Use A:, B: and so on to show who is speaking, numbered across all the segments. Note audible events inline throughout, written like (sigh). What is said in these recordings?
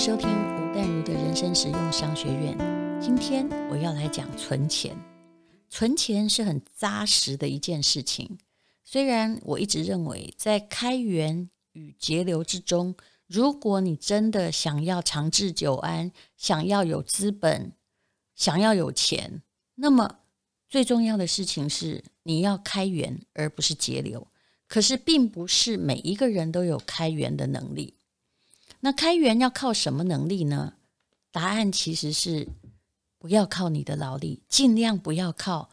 A: 收听吴淡如的人生实用商学院。今天我要来讲存钱。存钱是很扎实的一件事情。虽然我一直认为，在开源与节流之中，如果你真的想要长治久安，想要有资本，想要有钱，那么最重要的事情是你要开源，而不是节流。可是，并不是每一个人都有开源的能力。那开源要靠什么能力呢？答案其实是不要靠你的劳力，尽量不要靠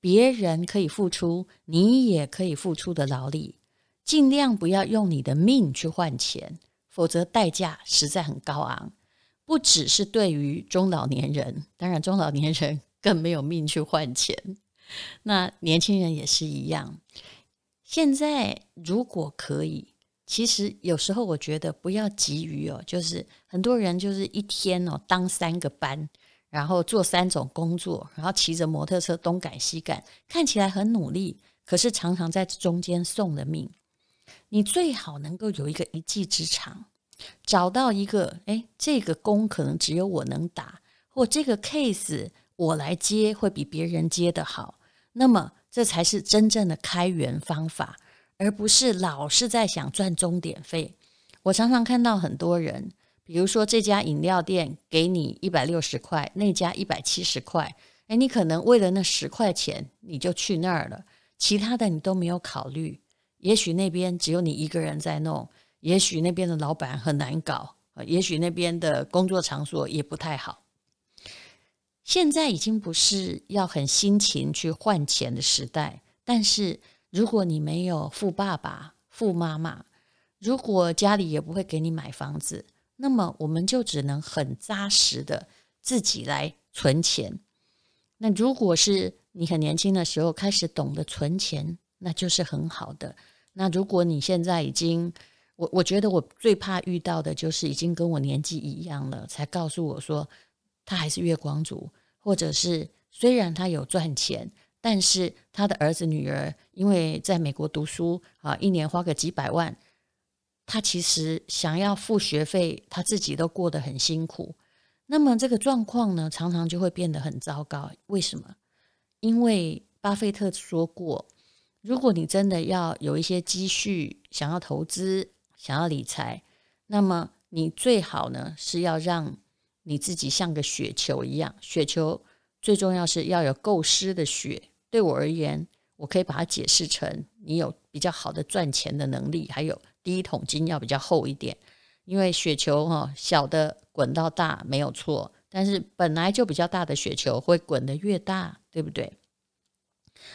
A: 别人可以付出，你也可以付出的劳力，尽量不要用你的命去换钱，否则代价实在很高昂。不只是对于中老年人，当然中老年人更没有命去换钱，那年轻人也是一样。现在如果可以。其实有时候我觉得不要急于哦，就是很多人就是一天哦当三个班，然后做三种工作，然后骑着摩托车东赶西赶，看起来很努力，可是常常在中间送了命。你最好能够有一个一技之长，找到一个哎，这个工可能只有我能打，或这个 case 我来接会比别人接得好，那么这才是真正的开源方法。而不是老是在想赚钟点费。我常常看到很多人，比如说这家饮料店给你一百六十块，那家一百七十块，诶，你可能为了那十块钱你就去那儿了，其他的你都没有考虑。也许那边只有你一个人在弄，也许那边的老板很难搞，也许那边的工作场所也不太好。现在已经不是要很辛勤去换钱的时代，但是。如果你没有富爸爸、富妈妈，如果家里也不会给你买房子，那么我们就只能很扎实的自己来存钱。那如果是你很年轻的时候开始懂得存钱，那就是很好的。那如果你现在已经，我我觉得我最怕遇到的就是已经跟我年纪一样了，才告诉我说他还是月光族，或者是虽然他有赚钱。但是他的儿子女儿因为在美国读书啊，一年花个几百万，他其实想要付学费，他自己都过得很辛苦。那么这个状况呢，常常就会变得很糟糕。为什么？因为巴菲特说过，如果你真的要有一些积蓄，想要投资，想要理财，那么你最好呢是要让你自己像个雪球一样，雪球最重要是要有够湿的雪。对我而言，我可以把它解释成你有比较好的赚钱的能力，还有第一桶金要比较厚一点。因为雪球哈小的滚到大没有错，但是本来就比较大的雪球会滚得越大，对不对？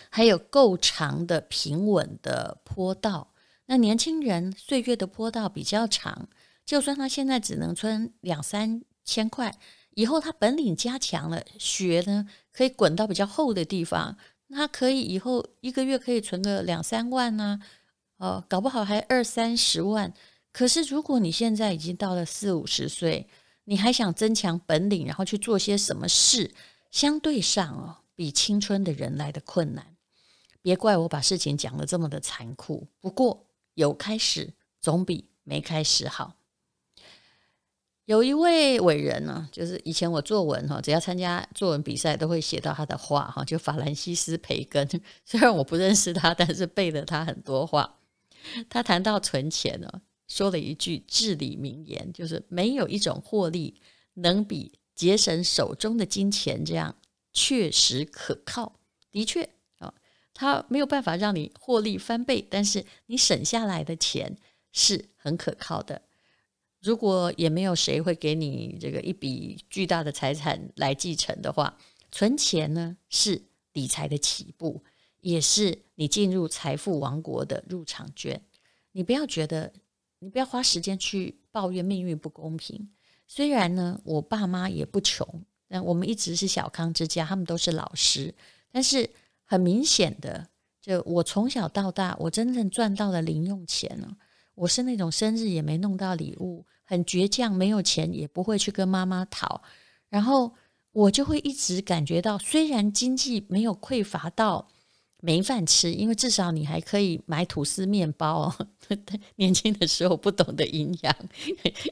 A: 还有够长的平稳的坡道。那年轻人岁月的坡道比较长，就算他现在只能存两三千块，以后他本领加强了，雪呢可以滚到比较厚的地方。那可以以后一个月可以存个两三万呢，哦，搞不好还二三十万。可是如果你现在已经到了四五十岁，你还想增强本领，然后去做些什么事，相对上哦，比青春的人来的困难。别怪我把事情讲的这么的残酷，不过有开始总比没开始好。有一位伟人呢，就是以前我作文哈，只要参加作文比赛，都会写到他的话哈，就法兰西斯·培根。(laughs) 虽然我不认识他，但是背了他很多话。他谈到存钱呢，说了一句至理名言，就是没有一种获利能比节省手中的金钱这样确实可靠。的确啊，他没有办法让你获利翻倍，但是你省下来的钱是很可靠的。如果也没有谁会给你这个一笔巨大的财产来继承的话，存钱呢是理财的起步，也是你进入财富王国的入场券。你不要觉得，你不要花时间去抱怨命运不公平。虽然呢，我爸妈也不穷，但我们一直是小康之家，他们都是老师。但是很明显的，就我从小到大，我真正赚到了零用钱呢。我是那种生日也没弄到礼物，很倔强，没有钱也不会去跟妈妈讨，然后我就会一直感觉到，虽然经济没有匮乏到没饭吃，因为至少你还可以买吐司面包。(laughs) 年轻的时候不懂得营养，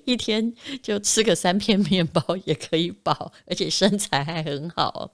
A: 一天就吃个三片面包也可以饱，而且身材还很好。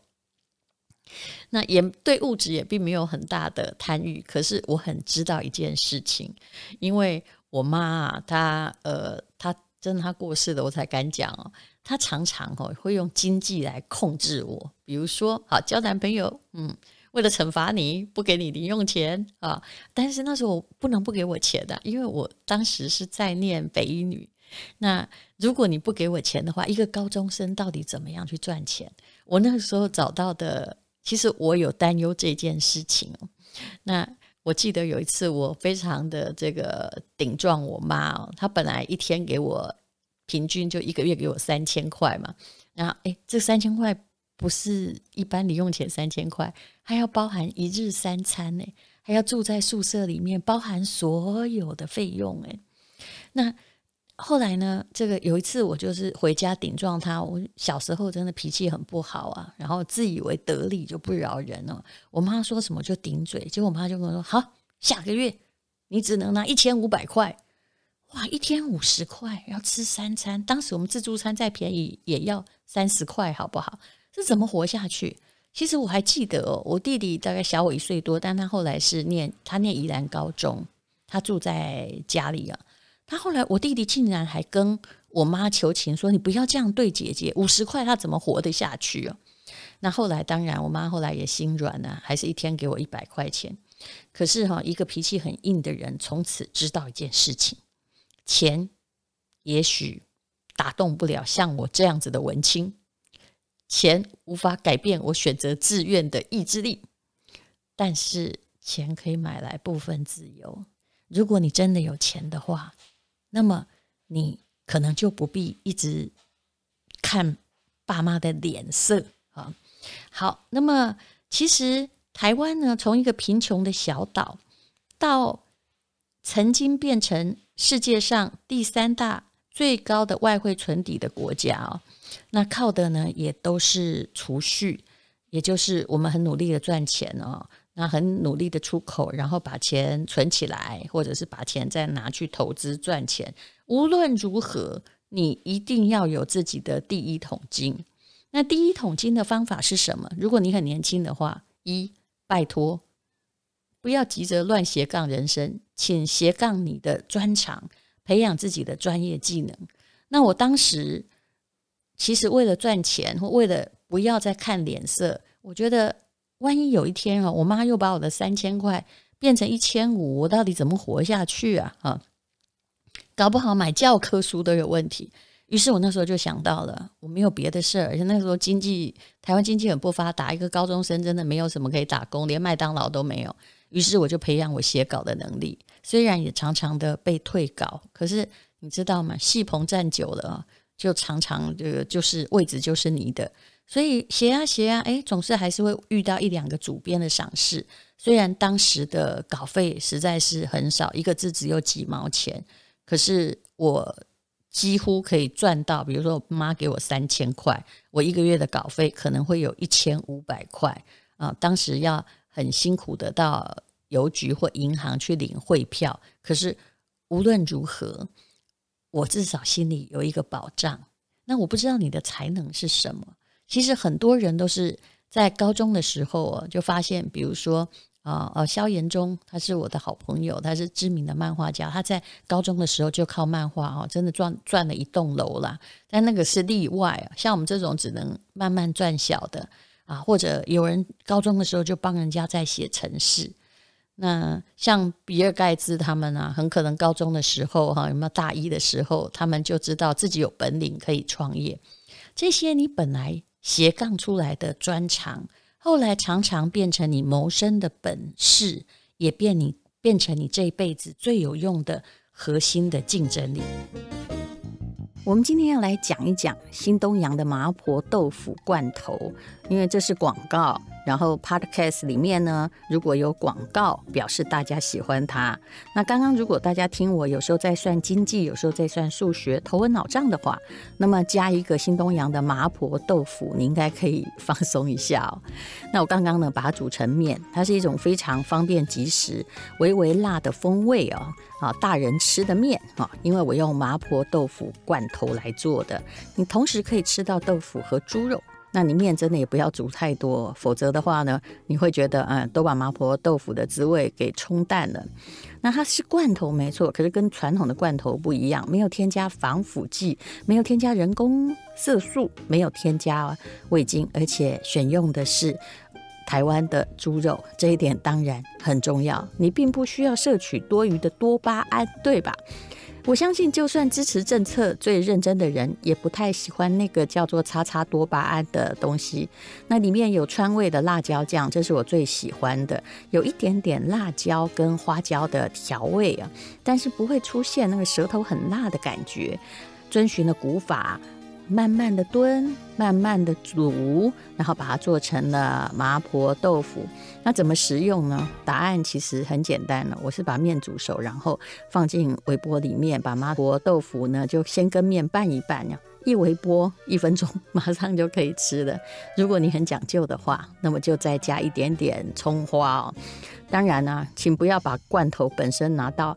A: 那也对物质也并没有很大的贪欲，可是我很知道一件事情，因为我妈啊，她呃，她真的他过世了，我才敢讲哦。他常常哦会用经济来控制我，比如说好交男朋友，嗯。为了惩罚你，不给你零用钱啊！但是那时候我不能不给我钱的，因为我当时是在念北一女。那如果你不给我钱的话，一个高中生到底怎么样去赚钱？我那个时候找到的，其实我有担忧这件事情哦。那我记得有一次，我非常的这个顶撞我妈哦，她本来一天给我平均就一个月给我三千块嘛，然后诶，这三千块。不是一般零用钱三千块，还要包含一日三餐呢，还要住在宿舍里面，包含所有的费用哎。那后来呢？这个有一次我就是回家顶撞他，我小时候真的脾气很不好啊，然后自以为得理就不饶人哦。我妈说什么就顶嘴，结果我妈就跟我说：“好，下个月你只能拿一千五百块。”哇，一天五十块要吃三餐，当时我们自助餐再便宜也要三十块，好不好？这怎么活下去？其实我还记得哦，我弟弟大概小我一岁多，但他后来是念他念宜兰高中，他住在家里啊。他后来我弟弟竟然还跟我妈求情说：“你不要这样对姐姐，五十块他怎么活得下去啊？”那后来当然我妈后来也心软了，还是一天给我一百块钱。可是哈，一个脾气很硬的人从此知道一件事情：钱也许打动不了像我这样子的文青。钱无法改变我选择自愿的意志力，但是钱可以买来部分自由。如果你真的有钱的话，那么你可能就不必一直看爸妈的脸色啊。好，那么其实台湾呢，从一个贫穷的小岛，到曾经变成世界上第三大最高的外汇存底的国家啊。那靠的呢，也都是储蓄，也就是我们很努力的赚钱哦，那很努力的出口，然后把钱存起来，或者是把钱再拿去投资赚钱。无论如何，你一定要有自己的第一桶金。那第一桶金的方法是什么？如果你很年轻的话，一，拜托，不要急着乱斜杠人生，请斜杠你的专长，培养自己的专业技能。那我当时。其实为了赚钱，或为了不要再看脸色，我觉得万一有一天啊，我妈又把我的三千块变成一千五，我到底怎么活下去啊？啊，搞不好买教科书都有问题。于是我那时候就想到了，我没有别的事儿，而且那时候经济台湾经济很不发达，一个高中生真的没有什么可以打工，连麦当劳都没有。于是我就培养我写稿的能力，虽然也常常的被退稿，可是你知道吗？戏棚站久了啊。就常常这个就是位置就是你的，所以写啊写啊，哎，总是还是会遇到一两个主编的赏识。虽然当时的稿费实在是很少，一个字只有几毛钱，可是我几乎可以赚到。比如说，我妈给我三千块，我一个月的稿费可能会有一千五百块啊。当时要很辛苦的到邮局或银行去领汇票，可是无论如何。我至少心里有一个保障。那我不知道你的才能是什么。其实很多人都是在高中的时候哦，就发现，比如说啊呃，萧炎中，他是我的好朋友，他是知名的漫画家。他在高中的时候就靠漫画哦，真的赚赚了一栋楼了。但那个是例外，像我们这种只能慢慢赚小的啊，或者有人高中的时候就帮人家在写程式。那像比尔盖茨他们啊，很可能高中的时候哈，有没有大一的时候，他们就知道自己有本领可以创业。这些你本来斜杠出来的专长，后来常常变成你谋生的本事，也变你变成你这一辈子最有用的核心的竞争力。我们今天要来讲一讲新东阳的麻婆豆腐罐头，因为这是广告。然后 Podcast 里面呢，如果有广告，表示大家喜欢它。那刚刚如果大家听我有时候在算经济，有时候在算数学，头昏脑胀的话，那么加一个新东阳的麻婆豆腐，你应该可以放松一下哦。(laughs) 那我刚刚呢，把它煮成面，它是一种非常方便即食、微微辣的风味哦。啊，大人吃的面啊，因为我用麻婆豆腐罐头来做的，你同时可以吃到豆腐和猪肉。那你面真的也不要煮太多，否则的话呢，你会觉得嗯，都把麻婆豆腐的滋味给冲淡了。那它是罐头没错，可是跟传统的罐头不一样，没有添加防腐剂，没有添加人工色素，没有添加味精，而且选用的是台湾的猪肉，这一点当然很重要。你并不需要摄取多余的多巴胺，对吧？我相信，就算支持政策最认真的人，也不太喜欢那个叫做“叉叉多巴胺”的东西。那里面有川味的辣椒酱，这是我最喜欢的，有一点点辣椒跟花椒的调味啊，但是不会出现那个舌头很辣的感觉。遵循了古法。慢慢的炖，慢慢的煮，然后把它做成了麻婆豆腐。那怎么食用呢？答案其实很简单了，我是把面煮熟，然后放进微波里面，把麻婆豆腐呢就先跟面拌一拌，一微波一分钟，马上就可以吃了。如果你很讲究的话，那么就再加一点点葱花哦。当然呢，请不要把罐头本身拿到。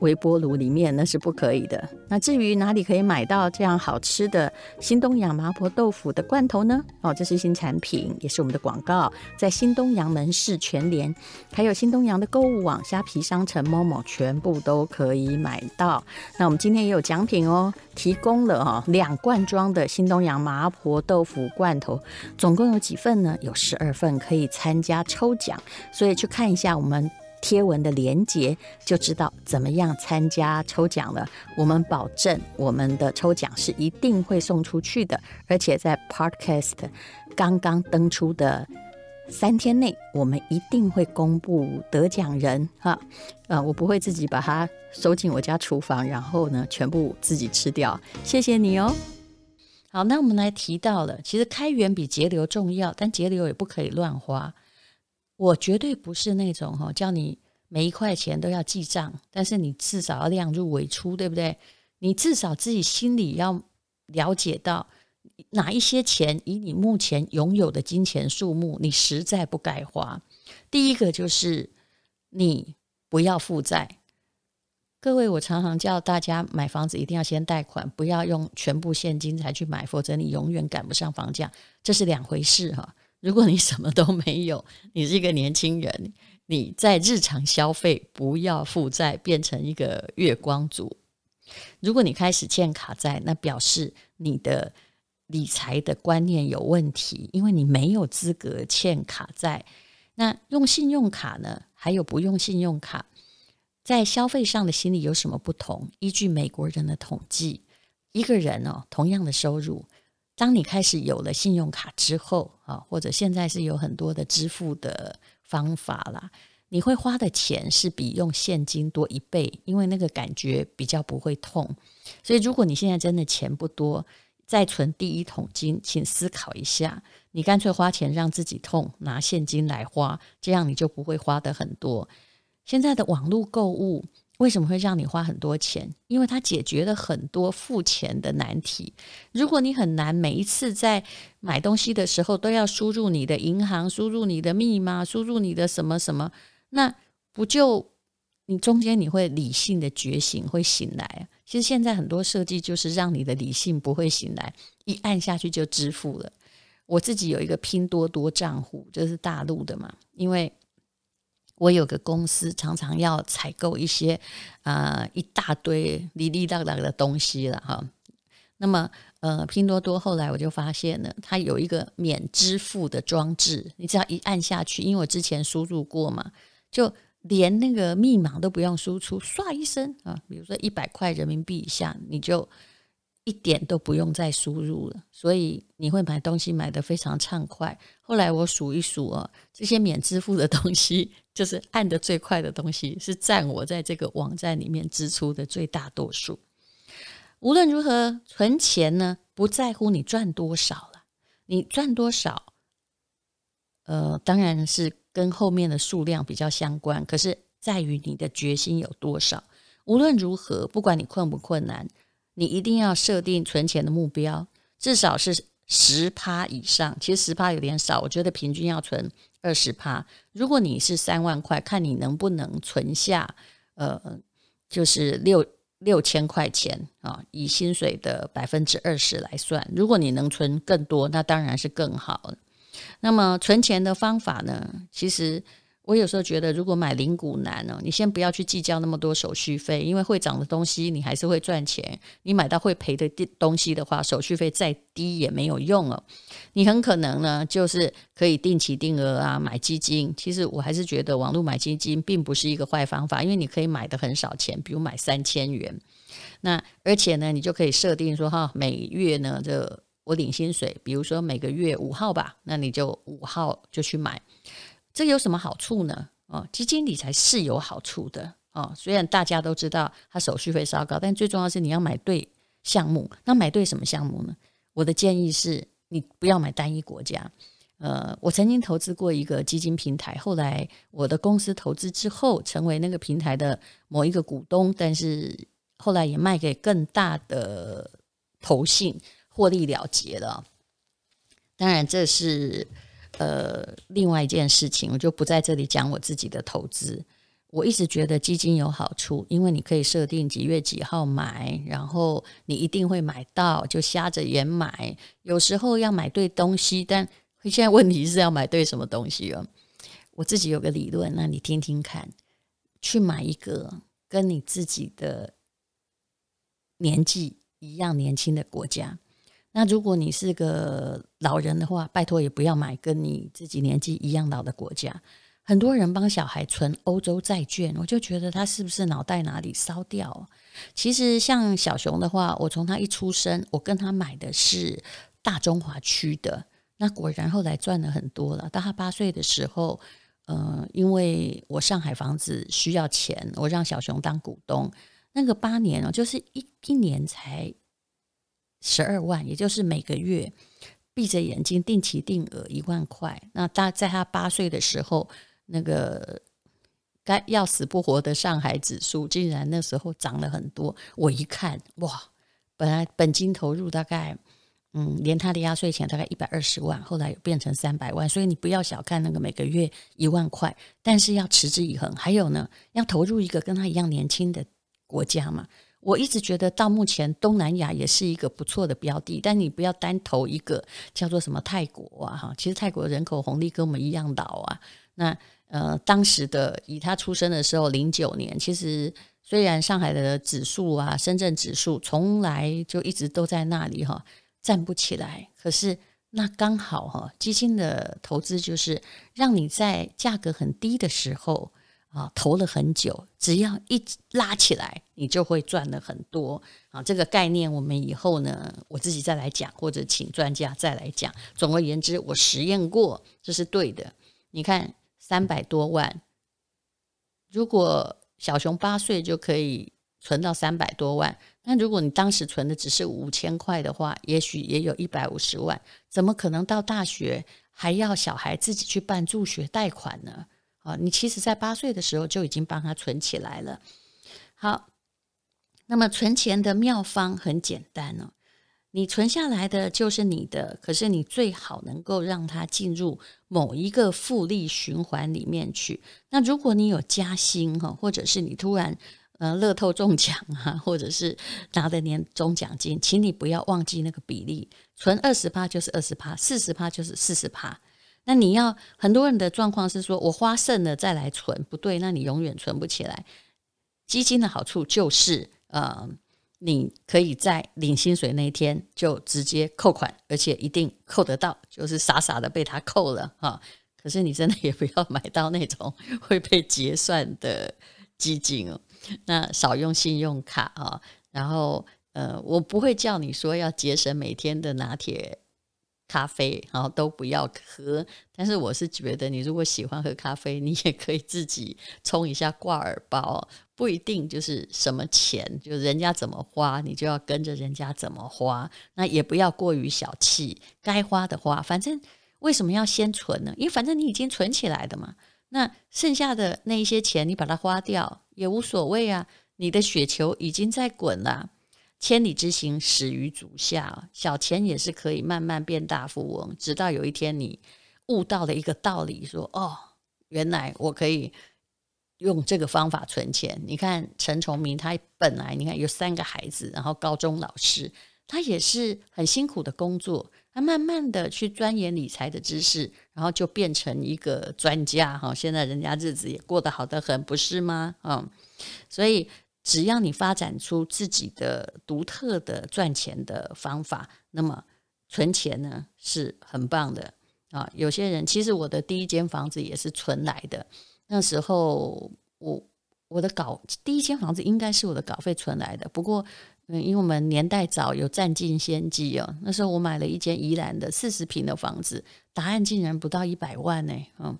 A: 微波炉里面那是不可以的。那至于哪里可以买到这样好吃的新东阳麻婆豆腐的罐头呢？哦，这是新产品，也是我们的广告，在新东阳门市全联，还有新东阳的购物网、虾皮商城、某某全部都可以买到。那我们今天也有奖品哦，提供了哈两罐装的新东阳麻婆豆腐罐头，总共有几份呢？有十二份可以参加抽奖，所以去看一下我们。贴文的连结就知道怎么样参加抽奖了。我们保证我们的抽奖是一定会送出去的，而且在 Podcast 刚刚登出的三天内，我们一定会公布得奖人哈。呃，我不会自己把它收进我家厨房，然后呢全部自己吃掉。谢谢你哦。好，那我们来提到了，其实开源比节流重要，但节流也不可以乱花。我绝对不是那种哈，叫你每一块钱都要记账，但是你至少要量入为出，对不对？你至少自己心里要了解到哪一些钱，以你目前拥有的金钱数目，你实在不该花。第一个就是你不要负债。各位，我常常叫大家买房子一定要先贷款，不要用全部现金才去买，否则你永远赶不上房价，这是两回事哈。如果你什么都没有，(laughs) 你是一个年轻人，你在日常消费不要负债，变成一个月光族。如果你开始欠卡债，那表示你的理财的观念有问题，因为你没有资格欠卡债。那用信用卡呢？还有不用信用卡，在消费上的心理有什么不同？依据美国人的统计，一个人哦，同样的收入。当你开始有了信用卡之后啊，或者现在是有很多的支付的方法啦，你会花的钱是比用现金多一倍，因为那个感觉比较不会痛。所以，如果你现在真的钱不多，再存第一桶金，请思考一下，你干脆花钱让自己痛，拿现金来花，这样你就不会花的很多。现在的网络购物。为什么会让你花很多钱？因为它解决了很多付钱的难题。如果你很难每一次在买东西的时候都要输入你的银行、输入你的密码、输入你的什么什么，那不就你中间你会理性的觉醒，会醒来。其实现在很多设计就是让你的理性不会醒来，一按下去就支付了。我自己有一个拼多多账户，就是大陆的嘛，因为。我有个公司，常常要采购一些啊、一大堆哩哩啦啦的东西了哈。那么呃，拼多多后来我就发现了，它有一个免支付的装置，你只要一按下去，因为我之前输入过嘛，就连那个密码都不用输出，唰一声啊，比如说一百块人民币以下，你就。一点都不用再输入了，所以你会买东西买得非常畅快。后来我数一数哦，这些免支付的东西，就是按得最快的东西，是占我在这个网站里面支出的最大多数。无论如何，存钱呢，不在乎你赚多少了，你赚多少，呃，当然是跟后面的数量比较相关，可是在于你的决心有多少。无论如何，不管你困不困难，你一定要设定存钱的目标，至少是十趴以上。其实十趴有点少，我觉得平均要存二十趴。如果你是三万块，看你能不能存下，呃，就是六六千块钱啊，以薪水的百分之二十来算。如果你能存更多，那当然是更好。那么存钱的方法呢？其实我有时候觉得，如果买零股难哦，你先不要去计较那么多手续费，因为会涨的东西你还是会赚钱。你买到会赔的东西的话，手续费再低也没有用哦。你很可能呢，就是可以定期定额啊，买基金。其实我还是觉得网络买基金并不是一个坏方法，因为你可以买的很少钱，比如买三千元。那而且呢，你就可以设定说哈，每月呢就。我领薪水，比如说每个月五号吧，那你就五号就去买，这有什么好处呢？哦，基金理财是有好处的哦。虽然大家都知道它手续费稍高，但最重要是你要买对项目。那买对什么项目呢？我的建议是你不要买单一国家。呃，我曾经投资过一个基金平台，后来我的公司投资之后，成为那个平台的某一个股东，但是后来也卖给更大的投信。获利了结了，当然这是呃另外一件事情，我就不在这里讲我自己的投资。我一直觉得基金有好处，因为你可以设定几月几号买，然后你一定会买到，就瞎着眼买。有时候要买对东西，但现在问题是要买对什么东西哦。我自己有个理论，那你听听看，去买一个跟你自己的年纪一样年轻的国家。那如果你是个老人的话，拜托也不要买跟你自己年纪一样老的国家。很多人帮小孩存欧洲债券，我就觉得他是不是脑袋哪里烧掉？其实像小熊的话，我从他一出生，我跟他买的是大中华区的，那果然后来赚了很多了。到他八岁的时候，呃，因为我上海房子需要钱，我让小熊当股东，那个八年哦，就是一一年才。十二万，也就是每个月闭着眼睛定期定额一万块。那他在他八岁的时候，那个该要死不活的上海指数竟然那时候涨了很多。我一看，哇，本来本金投入大概，嗯，连他的压岁钱大概一百二十万，后来变成三百万。所以你不要小看那个每个月一万块，但是要持之以恒。还有呢，要投入一个跟他一样年轻的国家嘛。我一直觉得到目前东南亚也是一个不错的标的，但你不要单投一个叫做什么泰国啊哈，其实泰国人口红利跟我们一样老啊。那呃，当时的以他出生的时候零九年，其实虽然上海的指数啊、深圳指数从来就一直都在那里哈，站不起来。可是那刚好哈，基金的投资就是让你在价格很低的时候。啊，投了很久，只要一拉起来，你就会赚了很多啊！这个概念我们以后呢，我自己再来讲，或者请专家再来讲。总而言之，我实验过，这是对的。你看，三百多万，如果小熊八岁就可以存到三百多万，那如果你当时存的只是五千块的话，也许也有一百五十万。怎么可能到大学还要小孩自己去办助学贷款呢？啊，你其实，在八岁的时候就已经帮他存起来了。好，那么存钱的妙方很简单哦，你存下来的就是你的，可是你最好能够让它进入某一个复利循环里面去。那如果你有加薪哈，或者是你突然呃乐透中奖啊，或者是拿的年终奖金，请你不要忘记那个比例，存二十趴就是二十趴，四十趴就是四十趴。那你要很多人的状况是说，我花剩了再来存，不对，那你永远存不起来。基金的好处就是，呃，你可以在领薪水那一天就直接扣款，而且一定扣得到，就是傻傻的被他扣了哈。可是你真的也不要买到那种 (laughs) 会被结算的基金哦。那少用信用卡啊，然后呃，我不会叫你说要节省每天的拿铁。咖啡，然后都不要喝。但是我是觉得，你如果喜欢喝咖啡，你也可以自己冲一下挂耳包，不一定就是什么钱，就人家怎么花，你就要跟着人家怎么花。那也不要过于小气，该花的花。反正为什么要先存呢？因为反正你已经存起来的嘛，那剩下的那一些钱你把它花掉也无所谓啊。你的雪球已经在滚了，千里之行始于足下，小钱也是可以慢慢变大富翁，直到有一天你悟到了一个道理，说哦，原来我可以用这个方法存钱。你看陈崇明，他本来你看有三个孩子，然后高中老师。他也是很辛苦的工作，他慢慢的去钻研理财的知识，然后就变成一个专家哈。现在人家日子也过得好得很，不是吗？嗯，所以只要你发展出自己的独特的赚钱的方法，那么存钱呢是很棒的啊。有些人其实我的第一间房子也是存来的，那时候我我的稿第一间房子应该是我的稿费存来的，不过。嗯，因为我们年代早，有占尽先机哦。那时候我买了一间宜兰的四十平的房子，答案竟然不到一百万呢。嗯，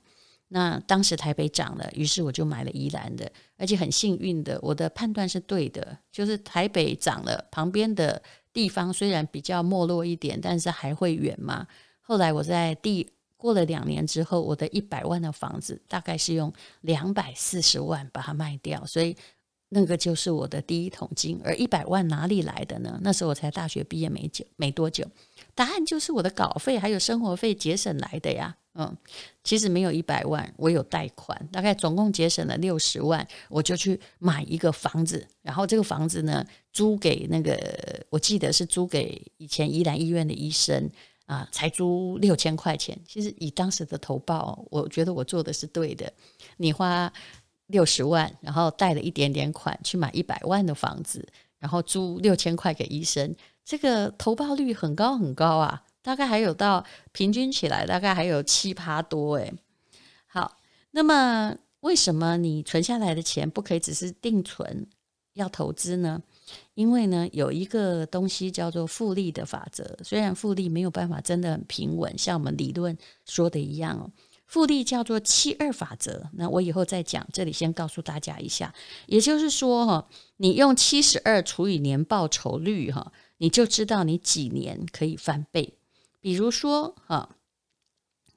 A: 那当时台北涨了，于是我就买了宜兰的，而且很幸运的，我的判断是对的，就是台北涨了，旁边的地方虽然比较没落一点，但是还会远嘛。后来我在第过了两年之后，我的一百万的房子大概是用两百四十万把它卖掉，所以。那个就是我的第一桶金，而一百万哪里来的呢？那时候我才大学毕业没久，没多久。答案就是我的稿费还有生活费节省来的呀。嗯，其实没有一百万，我有贷款，大概总共节省了六十万，我就去买一个房子，然后这个房子呢租给那个，我记得是租给以前宜兰医院的医生啊，才租六千块钱。其实以当时的投报，我觉得我做的是对的。你花。六十万，然后贷了一点点款去买一百万的房子，然后租六千块给医生，这个投报率很高很高啊，大概还有到平均起来大概还有七趴多诶。好，那么为什么你存下来的钱不可以只是定存，要投资呢？因为呢有一个东西叫做复利的法则，虽然复利没有办法真的很平稳，像我们理论说的一样哦。复利叫做七二法则，那我以后再讲。这里先告诉大家一下，也就是说，哈，你用七十二除以年报酬率，哈，你就知道你几年可以翻倍。比如说，哈，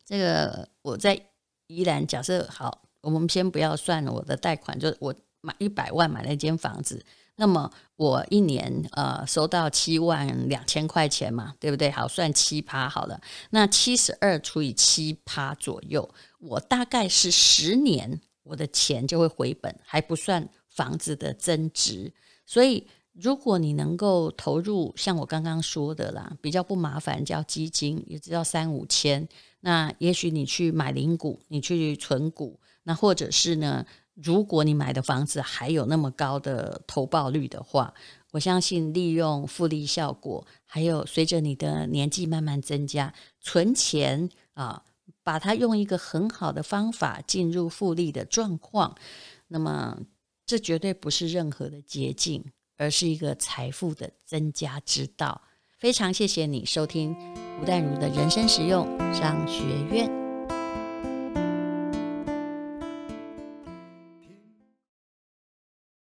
A: 这个我在宜兰，假设好，我们先不要算我的贷款，就是我买一百万买了一间房子。那么我一年呃收到七万两千块钱嘛，对不对？好，算七趴好了。那七十二除以七趴左右，我大概是十年，我的钱就会回本，还不算房子的增值。所以如果你能够投入像我刚刚说的啦，比较不麻烦，叫基金，也只要三五千。那也许你去买零股，你去存股，那或者是呢？如果你买的房子还有那么高的投报率的话，我相信利用复利效果，还有随着你的年纪慢慢增加，存钱啊，把它用一个很好的方法进入复利的状况，那么这绝对不是任何的捷径，而是一个财富的增加之道。非常谢谢你收听吴淡如的人生实用商学院。